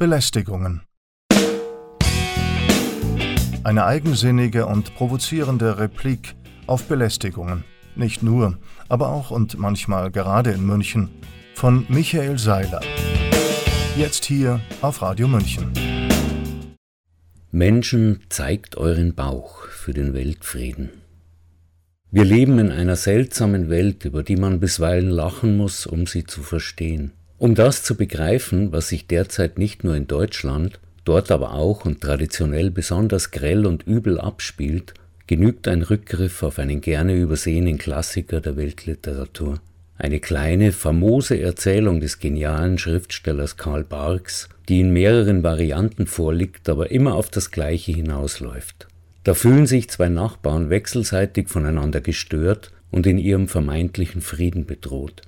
Belästigungen. Eine eigensinnige und provozierende Replik auf Belästigungen. Nicht nur, aber auch und manchmal gerade in München. Von Michael Seiler. Jetzt hier auf Radio München. Menschen, zeigt euren Bauch für den Weltfrieden. Wir leben in einer seltsamen Welt, über die man bisweilen lachen muss, um sie zu verstehen. Um das zu begreifen, was sich derzeit nicht nur in Deutschland, dort aber auch und traditionell besonders grell und übel abspielt, genügt ein Rückgriff auf einen gerne übersehenen Klassiker der Weltliteratur. Eine kleine, famose Erzählung des genialen Schriftstellers Karl Barks, die in mehreren Varianten vorliegt, aber immer auf das Gleiche hinausläuft. Da fühlen sich zwei Nachbarn wechselseitig voneinander gestört und in ihrem vermeintlichen Frieden bedroht.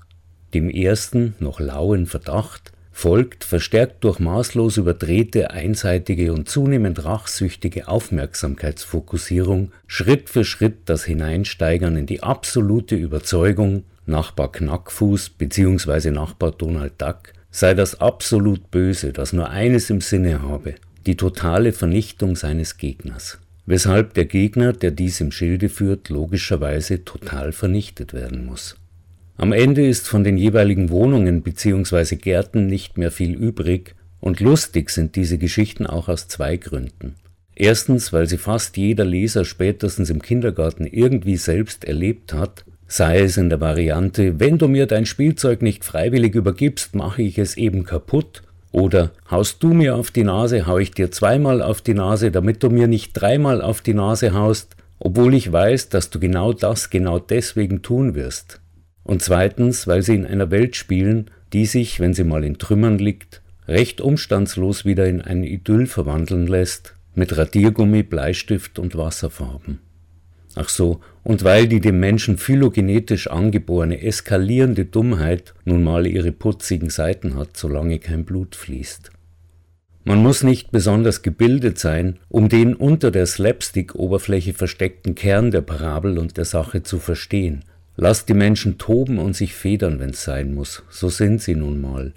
Dem ersten, noch lauen Verdacht folgt, verstärkt durch maßlos überdrehte, einseitige und zunehmend rachsüchtige Aufmerksamkeitsfokussierung, Schritt für Schritt das Hineinsteigern in die absolute Überzeugung, Nachbar Knackfuß bzw. Nachbar Donald Duck sei das absolut Böse, das nur eines im Sinne habe, die totale Vernichtung seines Gegners. Weshalb der Gegner, der dies im Schilde führt, logischerweise total vernichtet werden muss. Am Ende ist von den jeweiligen Wohnungen bzw. Gärten nicht mehr viel übrig, und lustig sind diese Geschichten auch aus zwei Gründen. Erstens, weil sie fast jeder Leser spätestens im Kindergarten irgendwie selbst erlebt hat, sei es in der Variante, wenn du mir dein Spielzeug nicht freiwillig übergibst, mache ich es eben kaputt, oder haust du mir auf die Nase, hau ich dir zweimal auf die Nase, damit du mir nicht dreimal auf die Nase haust, obwohl ich weiß, dass du genau das genau deswegen tun wirst. Und zweitens, weil sie in einer Welt spielen, die sich, wenn sie mal in Trümmern liegt, recht umstandslos wieder in ein Idyll verwandeln lässt, mit Radiergummi, Bleistift und Wasserfarben. Ach so, und weil die dem Menschen phylogenetisch angeborene eskalierende Dummheit nun mal ihre putzigen Seiten hat, solange kein Blut fließt. Man muss nicht besonders gebildet sein, um den unter der Slapstick-Oberfläche versteckten Kern der Parabel und der Sache zu verstehen, Lasst die Menschen toben und sich federn, wenn's sein muss, so sind sie nun mal.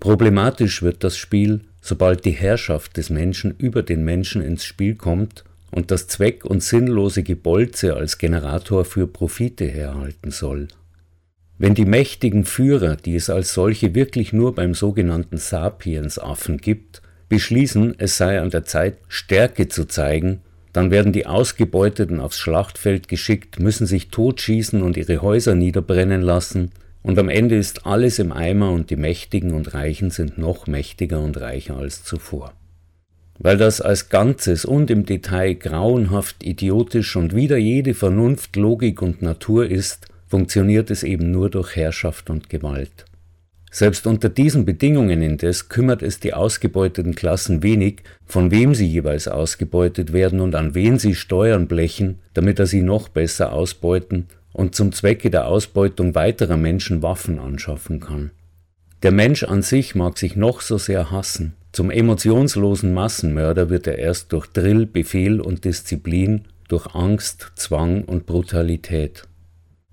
Problematisch wird das Spiel, sobald die Herrschaft des Menschen über den Menschen ins Spiel kommt und das zweck- und sinnlose Gebolze als Generator für Profite herhalten soll. Wenn die mächtigen Führer, die es als solche wirklich nur beim sogenannten Sapiens-Affen gibt, beschließen, es sei an der Zeit, Stärke zu zeigen, dann werden die Ausgebeuteten aufs Schlachtfeld geschickt, müssen sich totschießen und ihre Häuser niederbrennen lassen, und am Ende ist alles im Eimer und die Mächtigen und Reichen sind noch mächtiger und reicher als zuvor. Weil das als Ganzes und im Detail grauenhaft idiotisch und wider jede Vernunft, Logik und Natur ist, funktioniert es eben nur durch Herrschaft und Gewalt. Selbst unter diesen Bedingungen indes kümmert es die ausgebeuteten Klassen wenig, von wem sie jeweils ausgebeutet werden und an wen sie Steuern blechen, damit er sie noch besser ausbeuten und zum Zwecke der Ausbeutung weiterer Menschen Waffen anschaffen kann. Der Mensch an sich mag sich noch so sehr hassen, zum emotionslosen Massenmörder wird er erst durch Drill, Befehl und Disziplin, durch Angst, Zwang und Brutalität.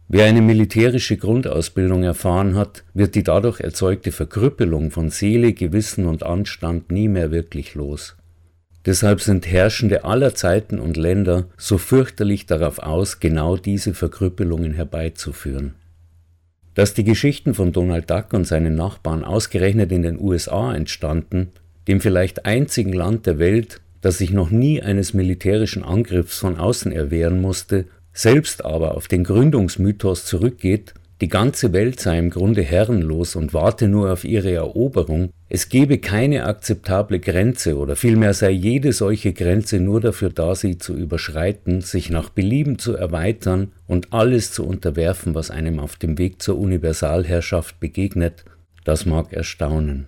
Wer eine militärische Grundausbildung erfahren hat, wird die dadurch erzeugte Verkrüppelung von Seele, Gewissen und Anstand nie mehr wirklich los. Deshalb sind Herrschende aller Zeiten und Länder so fürchterlich darauf aus, genau diese Verkrüppelungen herbeizuführen. Dass die Geschichten von Donald Duck und seinen Nachbarn ausgerechnet in den USA entstanden, dem vielleicht einzigen Land der Welt, das sich noch nie eines militärischen Angriffs von außen erwehren musste selbst aber auf den Gründungsmythos zurückgeht, die ganze Welt sei im Grunde herrenlos und warte nur auf ihre Eroberung, es gebe keine akzeptable Grenze oder vielmehr sei jede solche Grenze nur dafür da, sie zu überschreiten, sich nach Belieben zu erweitern und alles zu unterwerfen, was einem auf dem Weg zur Universalherrschaft begegnet, das mag erstaunen.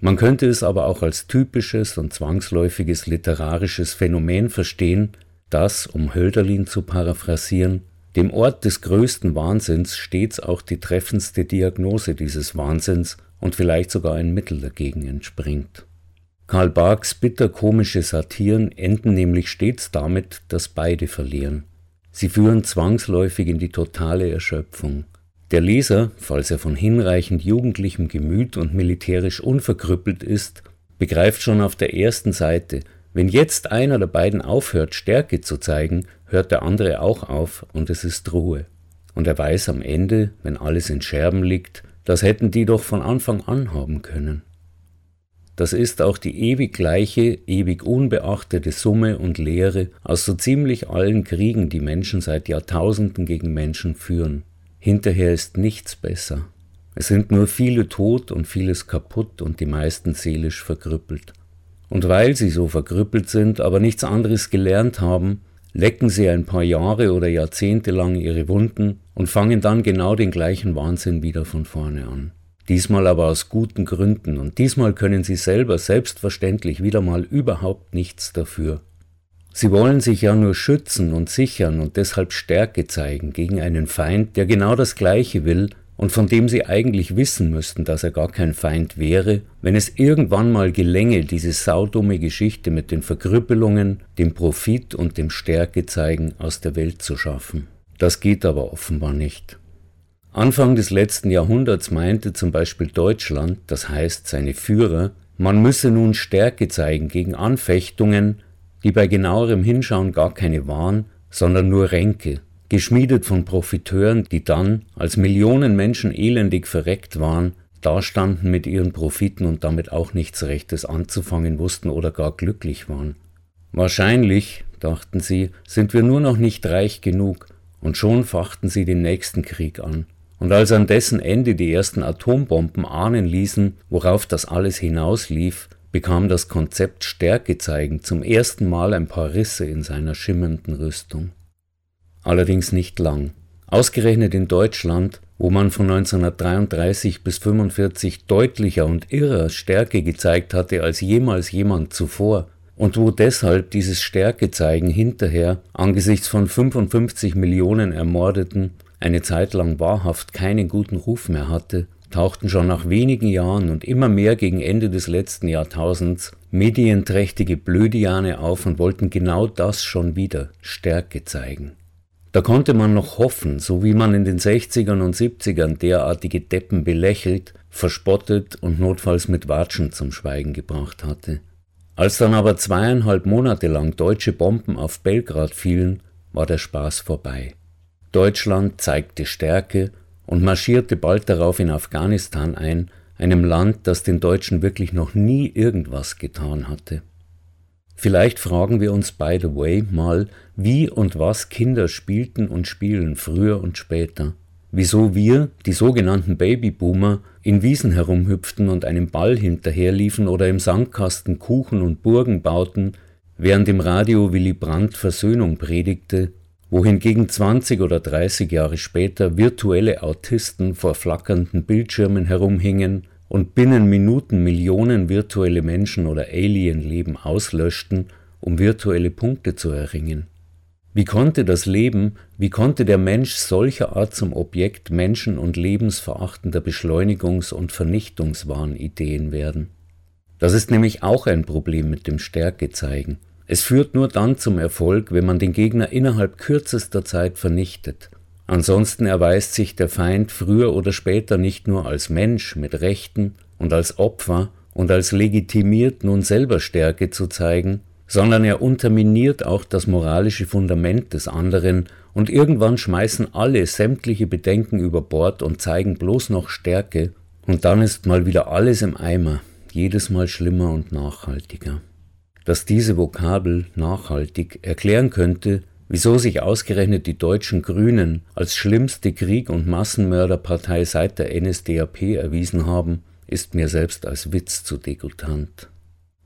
Man könnte es aber auch als typisches und zwangsläufiges literarisches Phänomen verstehen, dass, um Hölderlin zu paraphrasieren, dem Ort des größten Wahnsinns stets auch die treffendste Diagnose dieses Wahnsinns und vielleicht sogar ein Mittel dagegen entspringt. Karl Barks bitterkomische Satiren enden nämlich stets damit, dass beide verlieren. Sie führen zwangsläufig in die totale Erschöpfung. Der Leser, falls er von hinreichend jugendlichem Gemüt und militärisch unverkrüppelt ist, begreift schon auf der ersten Seite, wenn jetzt einer der beiden aufhört, Stärke zu zeigen, hört der andere auch auf und es ist Ruhe. Und er weiß am Ende, wenn alles in Scherben liegt, das hätten die doch von Anfang an haben können. Das ist auch die ewig gleiche, ewig unbeachtete Summe und Lehre aus so ziemlich allen Kriegen, die Menschen seit Jahrtausenden gegen Menschen führen. Hinterher ist nichts besser. Es sind nur viele tot und vieles kaputt und die meisten seelisch verkrüppelt. Und weil sie so verkrüppelt sind, aber nichts anderes gelernt haben, lecken sie ein paar Jahre oder Jahrzehnte lang ihre Wunden und fangen dann genau den gleichen Wahnsinn wieder von vorne an. Diesmal aber aus guten Gründen und diesmal können sie selber selbstverständlich wieder mal überhaupt nichts dafür. Sie wollen sich ja nur schützen und sichern und deshalb Stärke zeigen gegen einen Feind, der genau das Gleiche will und von dem sie eigentlich wissen müssten, dass er gar kein Feind wäre, wenn es irgendwann mal gelänge, diese saudumme Geschichte mit den Verkrüppelungen, dem Profit und dem Stärkezeigen aus der Welt zu schaffen. Das geht aber offenbar nicht. Anfang des letzten Jahrhunderts meinte zum Beispiel Deutschland, das heißt seine Führer, man müsse nun Stärke zeigen gegen Anfechtungen, die bei genauerem Hinschauen gar keine waren, sondern nur Ränke, geschmiedet von Profiteuren, die dann, als Millionen Menschen elendig verreckt waren, dastanden mit ihren Profiten und damit auch nichts Rechtes anzufangen wussten oder gar glücklich waren. Wahrscheinlich, dachten sie, sind wir nur noch nicht reich genug, und schon fachten sie den nächsten Krieg an. Und als an dessen Ende die ersten Atombomben ahnen ließen, worauf das alles hinauslief, bekam das Konzept Stärke zeigen zum ersten Mal ein paar Risse in seiner schimmernden Rüstung allerdings nicht lang. Ausgerechnet in Deutschland, wo man von 1933 bis 1945 deutlicher und irrer Stärke gezeigt hatte als jemals jemand zuvor, und wo deshalb dieses Stärkezeigen hinterher angesichts von 55 Millionen Ermordeten eine Zeit lang wahrhaft keinen guten Ruf mehr hatte, tauchten schon nach wenigen Jahren und immer mehr gegen Ende des letzten Jahrtausends medienträchtige Blödiane auf und wollten genau das schon wieder Stärke zeigen. Da konnte man noch hoffen, so wie man in den 60ern und 70ern derartige Deppen belächelt, verspottet und notfalls mit Watschen zum Schweigen gebracht hatte. Als dann aber zweieinhalb Monate lang deutsche Bomben auf Belgrad fielen, war der Spaß vorbei. Deutschland zeigte Stärke und marschierte bald darauf in Afghanistan ein, einem Land, das den Deutschen wirklich noch nie irgendwas getan hatte. Vielleicht fragen wir uns by the way mal, wie und was Kinder spielten und spielen früher und später. Wieso wir, die sogenannten Babyboomer, in Wiesen herumhüpften und einem Ball hinterherliefen oder im Sandkasten Kuchen und Burgen bauten, während im Radio Willy Brandt Versöhnung predigte, wohingegen 20 oder 30 Jahre später virtuelle Autisten vor flackernden Bildschirmen herumhingen und binnen Minuten Millionen virtuelle Menschen oder Alienleben auslöschten, um virtuelle Punkte zu erringen. Wie konnte das Leben, wie konnte der Mensch solcher Art zum Objekt menschen- und lebensverachtender Beschleunigungs- und Vernichtungswahnideen werden? Das ist nämlich auch ein Problem mit dem Stärkezeigen. Es führt nur dann zum Erfolg, wenn man den Gegner innerhalb kürzester Zeit vernichtet. Ansonsten erweist sich der Feind früher oder später nicht nur als Mensch mit Rechten und als Opfer und als legitimiert nun selber Stärke zu zeigen, sondern er unterminiert auch das moralische Fundament des anderen und irgendwann schmeißen alle sämtliche Bedenken über Bord und zeigen bloß noch Stärke und dann ist mal wieder alles im Eimer, jedes Mal schlimmer und nachhaltiger. Dass diese Vokabel nachhaltig erklären könnte, Wieso sich ausgerechnet die deutschen Grünen als schlimmste Krieg- und Massenmörderpartei seit der NSDAP erwiesen haben, ist mir selbst als Witz zu degutant.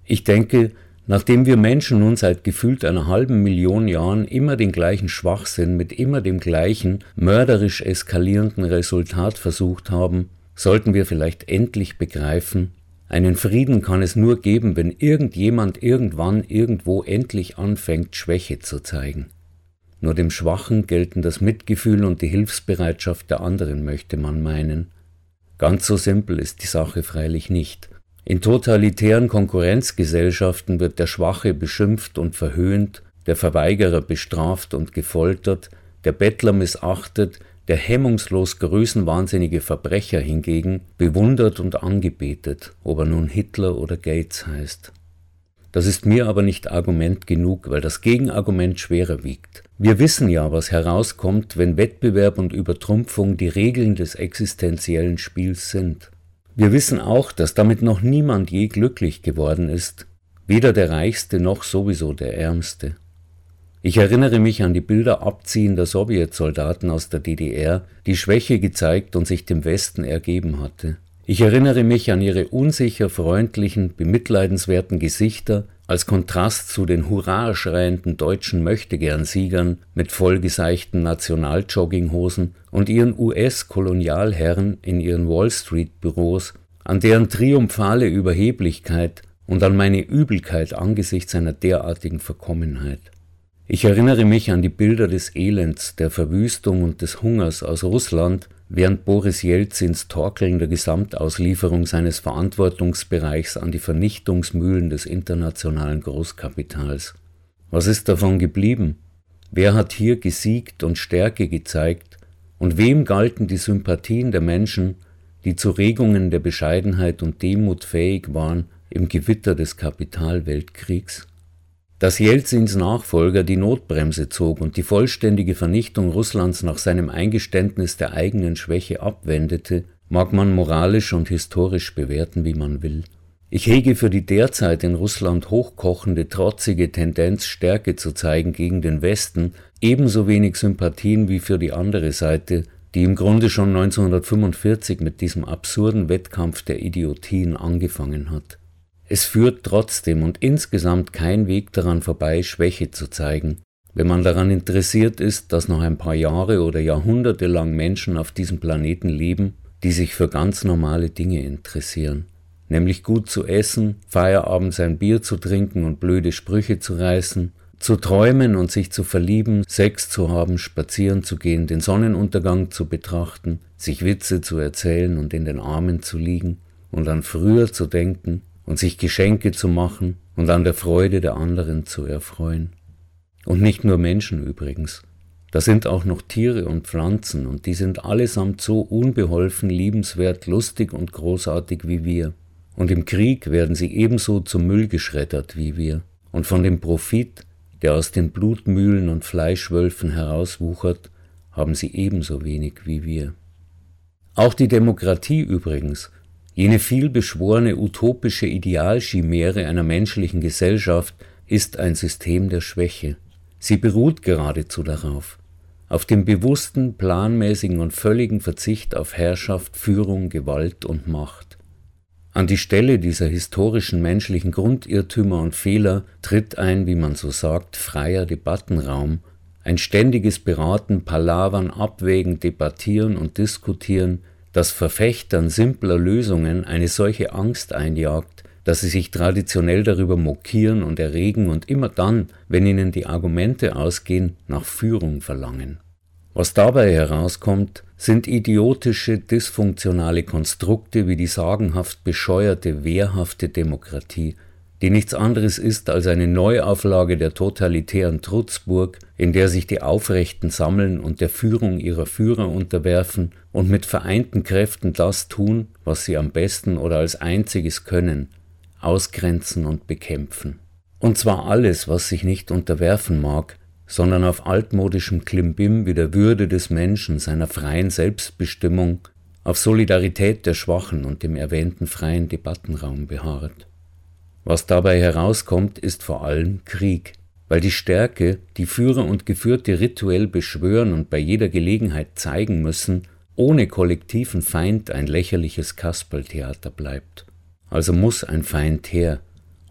Ich denke, nachdem wir Menschen nun seit gefühlt einer halben Million Jahren immer den gleichen Schwachsinn mit immer dem gleichen mörderisch eskalierenden Resultat versucht haben, sollten wir vielleicht endlich begreifen, einen Frieden kann es nur geben, wenn irgendjemand irgendwann irgendwo endlich anfängt, Schwäche zu zeigen. Nur dem Schwachen gelten das Mitgefühl und die Hilfsbereitschaft der anderen, möchte man meinen. Ganz so simpel ist die Sache freilich nicht. In totalitären Konkurrenzgesellschaften wird der Schwache beschimpft und verhöhnt, der Verweigerer bestraft und gefoltert, der Bettler missachtet, der hemmungslos größenwahnsinnige Verbrecher hingegen bewundert und angebetet, ob er nun Hitler oder Gates heißt. Das ist mir aber nicht Argument genug, weil das Gegenargument schwerer wiegt. Wir wissen ja, was herauskommt, wenn Wettbewerb und Übertrumpfung die Regeln des existenziellen Spiels sind. Wir wissen auch, dass damit noch niemand je glücklich geworden ist, weder der Reichste noch sowieso der Ärmste. Ich erinnere mich an die Bilder abziehender Sowjetsoldaten aus der DDR, die Schwäche gezeigt und sich dem Westen ergeben hatte. Ich erinnere mich an ihre unsicher freundlichen, bemitleidenswerten Gesichter als Kontrast zu den hurra schreienden deutschen Möchtegern-Siegern mit vollgeseichten Nationaljogginghosen und ihren US-Kolonialherren in ihren Wall-Street-Büros, an deren triumphale Überheblichkeit und an meine Übelkeit angesichts einer derartigen Verkommenheit. Ich erinnere mich an die Bilder des Elends, der Verwüstung und des Hungers aus Russland, während Boris Jelzins torkelnder Gesamtauslieferung seines Verantwortungsbereichs an die Vernichtungsmühlen des internationalen Großkapitals. Was ist davon geblieben? Wer hat hier gesiegt und Stärke gezeigt? Und wem galten die Sympathien der Menschen, die zu Regungen der Bescheidenheit und Demut fähig waren im Gewitter des Kapitalweltkriegs? Dass Jelzins Nachfolger die Notbremse zog und die vollständige Vernichtung Russlands nach seinem Eingeständnis der eigenen Schwäche abwendete, mag man moralisch und historisch bewerten, wie man will. Ich hege für die derzeit in Russland hochkochende, trotzige Tendenz, Stärke zu zeigen gegen den Westen, ebenso wenig Sympathien wie für die andere Seite, die im Grunde schon 1945 mit diesem absurden Wettkampf der Idiotien angefangen hat. Es führt trotzdem und insgesamt kein Weg daran vorbei, Schwäche zu zeigen, wenn man daran interessiert ist, dass noch ein paar Jahre oder Jahrhunderte lang Menschen auf diesem Planeten leben, die sich für ganz normale Dinge interessieren, nämlich gut zu essen, Feierabends ein Bier zu trinken und blöde Sprüche zu reißen, zu träumen und sich zu verlieben, Sex zu haben, spazieren zu gehen, den Sonnenuntergang zu betrachten, sich Witze zu erzählen und in den Armen zu liegen und an früher zu denken, und sich Geschenke zu machen und an der Freude der anderen zu erfreuen. Und nicht nur Menschen übrigens. Da sind auch noch Tiere und Pflanzen, und die sind allesamt so unbeholfen, liebenswert, lustig und großartig wie wir. Und im Krieg werden sie ebenso zum Müll geschreddert wie wir. Und von dem Profit, der aus den Blutmühlen und Fleischwölfen herauswuchert, haben sie ebenso wenig wie wir. Auch die Demokratie übrigens Jene vielbeschworene utopische Idealchimäre einer menschlichen Gesellschaft ist ein System der Schwäche. Sie beruht geradezu darauf, auf dem bewussten, planmäßigen und völligen Verzicht auf Herrschaft, Führung, Gewalt und Macht. An die Stelle dieser historischen menschlichen Grundirrtümer und Fehler tritt ein, wie man so sagt, freier Debattenraum, ein ständiges Beraten, Palavern, Abwägen, Debattieren und Diskutieren, das Verfechtern simpler Lösungen eine solche Angst einjagt, dass sie sich traditionell darüber mokieren und erregen und immer dann, wenn ihnen die Argumente ausgehen, nach Führung verlangen. Was dabei herauskommt, sind idiotische, dysfunktionale Konstrukte wie die sagenhaft bescheuerte, wehrhafte Demokratie, die nichts anderes ist als eine Neuauflage der totalitären Trutzburg, in der sich die Aufrechten sammeln und der Führung ihrer Führer unterwerfen und mit vereinten Kräften das tun, was sie am besten oder als einziges können, ausgrenzen und bekämpfen. Und zwar alles, was sich nicht unterwerfen mag, sondern auf altmodischem Klimbim wie der Würde des Menschen, seiner freien Selbstbestimmung, auf Solidarität der Schwachen und dem erwähnten freien Debattenraum beharrt. Was dabei herauskommt, ist vor allem Krieg, weil die Stärke, die Führer und Geführte rituell beschwören und bei jeder Gelegenheit zeigen müssen, ohne kollektiven Feind ein lächerliches Kasperltheater bleibt. Also muss ein Feind her,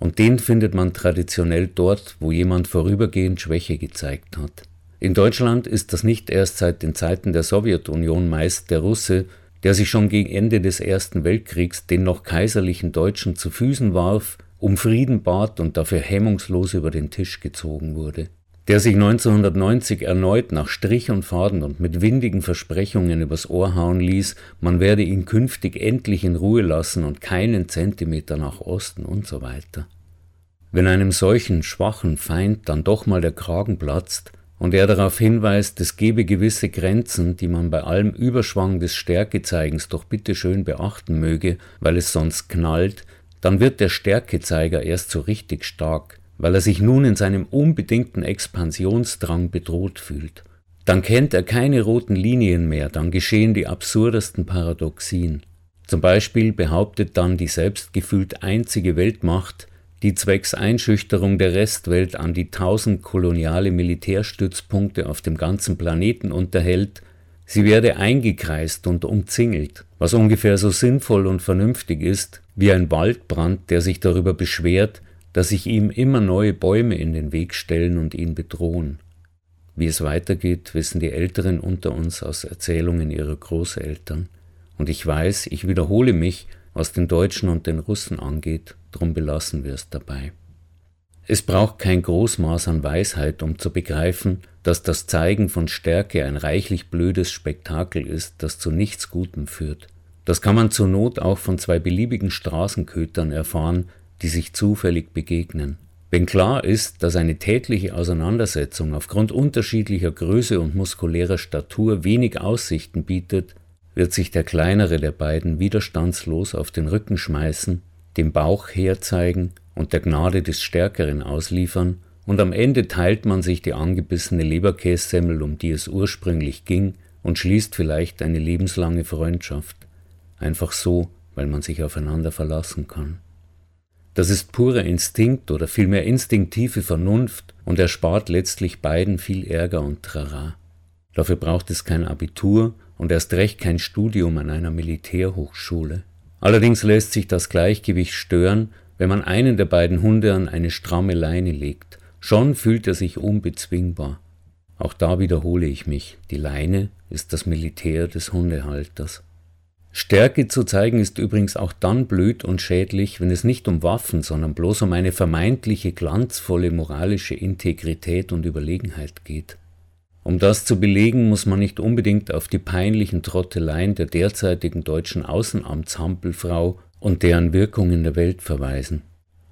und den findet man traditionell dort, wo jemand vorübergehend Schwäche gezeigt hat. In Deutschland ist das nicht erst seit den Zeiten der Sowjetunion meist der Russe, der sich schon gegen Ende des Ersten Weltkriegs den noch kaiserlichen Deutschen zu Füßen warf um Frieden bat und dafür hemmungslos über den Tisch gezogen wurde, der sich 1990 erneut nach Strich und Faden und mit windigen Versprechungen übers Ohr hauen ließ, man werde ihn künftig endlich in Ruhe lassen und keinen Zentimeter nach Osten und so weiter. Wenn einem solchen schwachen Feind dann doch mal der Kragen platzt, und er darauf hinweist, es gebe gewisse Grenzen, die man bei allem Überschwang des Stärkezeigens doch bitte schön beachten möge, weil es sonst knallt, dann wird der Stärkezeiger erst so richtig stark, weil er sich nun in seinem unbedingten Expansionsdrang bedroht fühlt. Dann kennt er keine roten Linien mehr, dann geschehen die absurdesten Paradoxien. Zum Beispiel behauptet dann die selbstgefühlt einzige Weltmacht, die zwecks Einschüchterung der Restwelt an die tausend koloniale Militärstützpunkte auf dem ganzen Planeten unterhält, sie werde eingekreist und umzingelt, was ungefähr so sinnvoll und vernünftig ist wie ein Waldbrand, der sich darüber beschwert, dass sich ihm immer neue Bäume in den Weg stellen und ihn bedrohen. Wie es weitergeht, wissen die Älteren unter uns aus Erzählungen ihrer Großeltern. Und ich weiß, ich wiederhole mich, was den Deutschen und den Russen angeht, drum belassen wir es dabei. Es braucht kein Großmaß an Weisheit, um zu begreifen, dass das Zeigen von Stärke ein reichlich blödes Spektakel ist, das zu nichts Gutem führt. Das kann man zur Not auch von zwei beliebigen Straßenkötern erfahren, die sich zufällig begegnen. Wenn klar ist, dass eine tätliche Auseinandersetzung aufgrund unterschiedlicher Größe und muskulärer Statur wenig Aussichten bietet, wird sich der kleinere der beiden widerstandslos auf den Rücken schmeißen, dem Bauch herzeigen und der Gnade des Stärkeren ausliefern, und am Ende teilt man sich die angebissene Leberkässemmel, um die es ursprünglich ging, und schließt vielleicht eine lebenslange Freundschaft. Einfach so, weil man sich aufeinander verlassen kann. Das ist purer Instinkt oder vielmehr instinktive Vernunft und erspart letztlich beiden viel Ärger und Trara. Dafür braucht es kein Abitur und erst recht kein Studium an einer Militärhochschule. Allerdings lässt sich das Gleichgewicht stören, wenn man einen der beiden Hunde an eine stramme Leine legt. Schon fühlt er sich unbezwingbar. Auch da wiederhole ich mich, die Leine ist das Militär des Hundehalters. Stärke zu zeigen ist übrigens auch dann blöd und schädlich, wenn es nicht um Waffen, sondern bloß um eine vermeintliche glanzvolle moralische Integrität und Überlegenheit geht. Um das zu belegen, muss man nicht unbedingt auf die peinlichen Trotteleien der derzeitigen deutschen Außenamtshampelfrau und deren Wirkung in der Welt verweisen.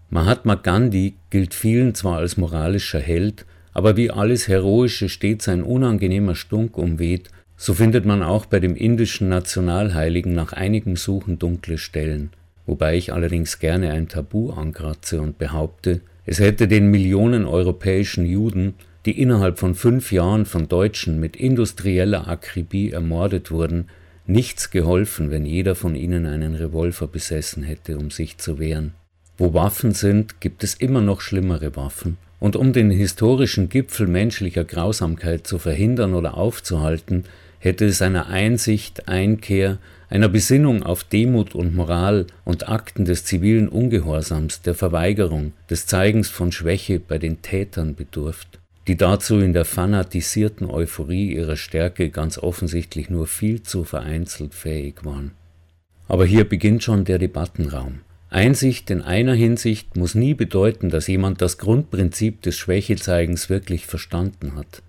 Mahatma Gandhi gilt vielen zwar als moralischer Held, aber wie alles Heroische stets ein unangenehmer Stunk umweht so findet man auch bei dem indischen Nationalheiligen nach einigem Suchen dunkle Stellen, wobei ich allerdings gerne ein Tabu ankratze und behaupte, es hätte den Millionen europäischen Juden, die innerhalb von fünf Jahren von Deutschen mit industrieller Akribie ermordet wurden, nichts geholfen, wenn jeder von ihnen einen Revolver besessen hätte, um sich zu wehren. Wo Waffen sind, gibt es immer noch schlimmere Waffen, und um den historischen Gipfel menschlicher Grausamkeit zu verhindern oder aufzuhalten, hätte es einer Einsicht, Einkehr, einer Besinnung auf Demut und Moral und Akten des zivilen Ungehorsams, der Verweigerung, des Zeigens von Schwäche bei den Tätern bedurft, die dazu in der fanatisierten Euphorie ihrer Stärke ganz offensichtlich nur viel zu vereinzelt fähig waren. Aber hier beginnt schon der Debattenraum. Einsicht in einer Hinsicht muss nie bedeuten, dass jemand das Grundprinzip des Schwächezeigens wirklich verstanden hat.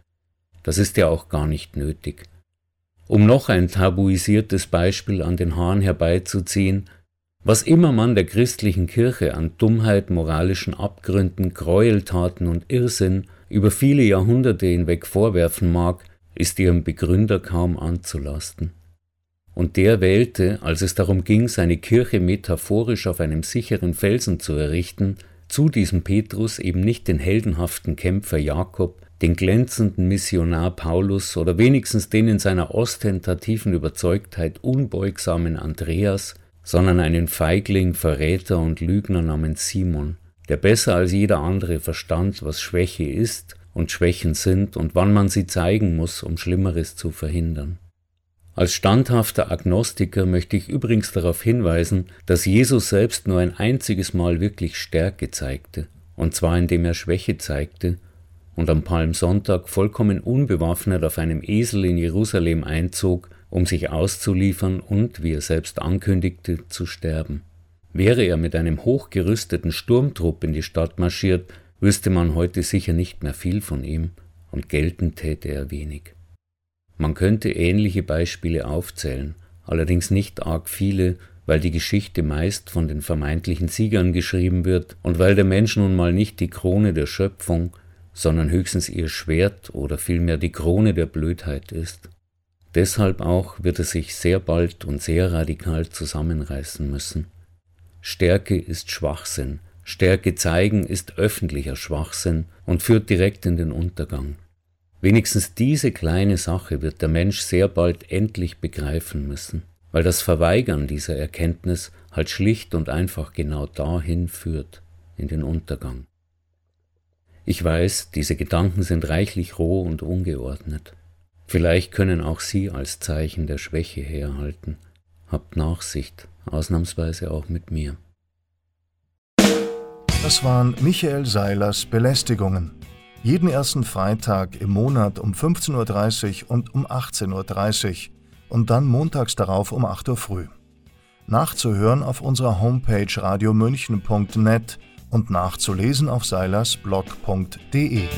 Das ist ja auch gar nicht nötig. Um noch ein tabuisiertes Beispiel an den Haaren herbeizuziehen, was immer man der christlichen Kirche an Dummheit, moralischen Abgründen, Gräueltaten und Irrsinn über viele Jahrhunderte hinweg vorwerfen mag, ist ihrem Begründer kaum anzulasten. Und der wählte, als es darum ging, seine Kirche metaphorisch auf einem sicheren Felsen zu errichten, zu diesem Petrus eben nicht den heldenhaften Kämpfer Jakob, den glänzenden Missionar Paulus oder wenigstens den in seiner ostentativen Überzeugtheit unbeugsamen Andreas, sondern einen Feigling, Verräter und Lügner namens Simon, der besser als jeder andere verstand, was Schwäche ist und Schwächen sind und wann man sie zeigen muss, um Schlimmeres zu verhindern. Als standhafter Agnostiker möchte ich übrigens darauf hinweisen, dass Jesus selbst nur ein einziges Mal wirklich Stärke zeigte, und zwar indem er Schwäche zeigte und am Palmsonntag vollkommen unbewaffnet auf einem Esel in Jerusalem einzog, um sich auszuliefern und, wie er selbst ankündigte, zu sterben. Wäre er mit einem hochgerüsteten Sturmtrupp in die Stadt marschiert, wüsste man heute sicher nicht mehr viel von ihm, und gelten täte er wenig. Man könnte ähnliche Beispiele aufzählen, allerdings nicht arg viele, weil die Geschichte meist von den vermeintlichen Siegern geschrieben wird und weil der Mensch nun mal nicht die Krone der Schöpfung, sondern höchstens ihr Schwert oder vielmehr die Krone der Blödheit ist. Deshalb auch wird er sich sehr bald und sehr radikal zusammenreißen müssen. Stärke ist Schwachsinn, Stärke zeigen ist öffentlicher Schwachsinn und führt direkt in den Untergang. Wenigstens diese kleine Sache wird der Mensch sehr bald endlich begreifen müssen, weil das Verweigern dieser Erkenntnis halt schlicht und einfach genau dahin führt, in den Untergang. Ich weiß, diese Gedanken sind reichlich roh und ungeordnet. Vielleicht können auch Sie als Zeichen der Schwäche herhalten. Habt Nachsicht, ausnahmsweise auch mit mir. Das waren Michael Seilers Belästigungen. Jeden ersten Freitag im Monat um 15.30 Uhr und um 18.30 Uhr und dann montags darauf um 8 Uhr früh. Nachzuhören auf unserer Homepage radiomünchen.net und nachzulesen auf seilersblog.de.